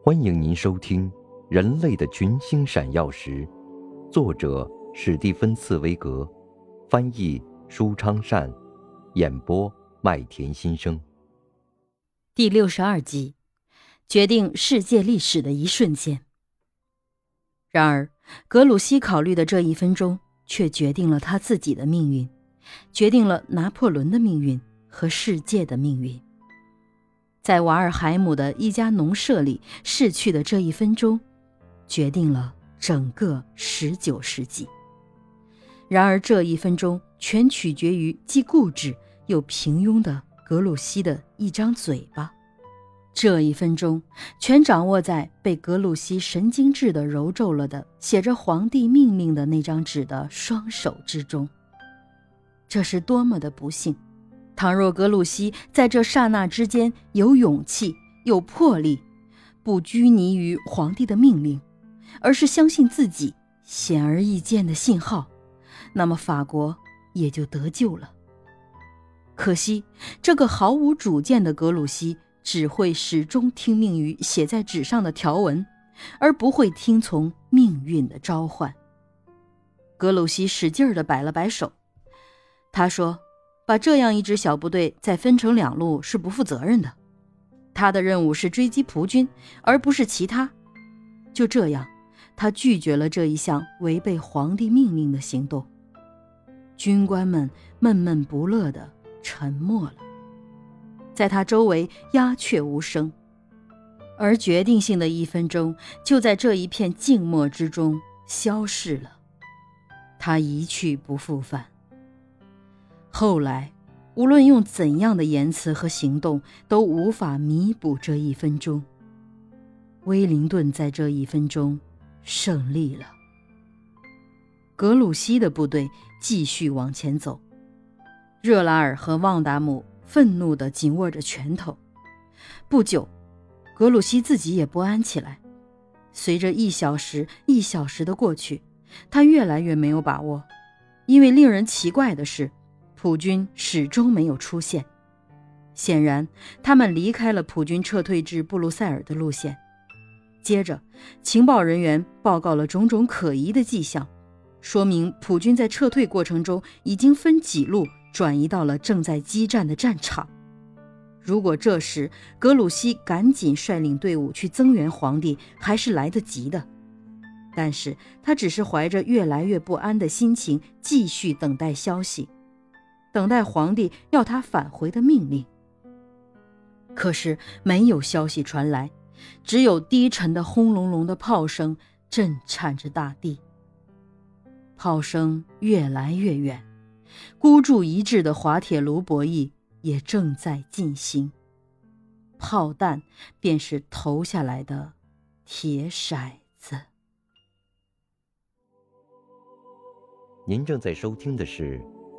欢迎您收听《人类的群星闪耀时》，作者史蒂芬·茨威格，翻译舒昌善，演播麦田心声。第六十二集，决定世界历史的一瞬间。然而，格鲁希考虑的这一分钟，却决定了他自己的命运，决定了拿破仑的命运和世界的命运。在瓦尔海姆的一家农舍里逝去的这一分钟，决定了整个十九世纪。然而，这一分钟全取决于既固执又平庸的格鲁希的一张嘴巴。这一分钟全掌握在被格鲁希神经质的揉皱了的写着“皇帝命令”的那张纸的双手之中。这是多么的不幸！倘若格鲁希在这刹那之间有勇气、有魄力，不拘泥于皇帝的命令，而是相信自己显而易见的信号，那么法国也就得救了。可惜，这个毫无主见的格鲁希只会始终听命于写在纸上的条文，而不会听从命运的召唤。格鲁希使劲儿地摆了摆手，他说。把这样一支小部队再分成两路是不负责任的。他的任务是追击蒲军，而不是其他。就这样，他拒绝了这一项违背皇帝命令的行动。军官们闷闷不乐地沉默了，在他周围鸦雀无声。而决定性的一分钟就在这一片静默之中消逝了，他一去不复返。后来，无论用怎样的言辞和行动，都无法弥补这一分钟。威灵顿在这一分钟胜利了。格鲁希的部队继续往前走，热拉尔和旺达姆愤怒地紧握着拳头。不久，格鲁希自己也不安起来。随着一小时一小时的过去，他越来越没有把握，因为令人奇怪的是。普军始终没有出现，显然他们离开了普军撤退至布鲁塞尔的路线。接着，情报人员报告了种种可疑的迹象，说明普军在撤退过程中已经分几路转移到了正在激战的战场。如果这时格鲁希赶紧率领队伍去增援皇帝，还是来得及的。但是他只是怀着越来越不安的心情，继续等待消息。等待皇帝要他返回的命令，可是没有消息传来，只有低沉的轰隆隆的炮声震颤着大地。炮声越来越远，孤注一掷的滑铁卢博弈也正在进行，炮弹便是投下来的铁骰子。您正在收听的是。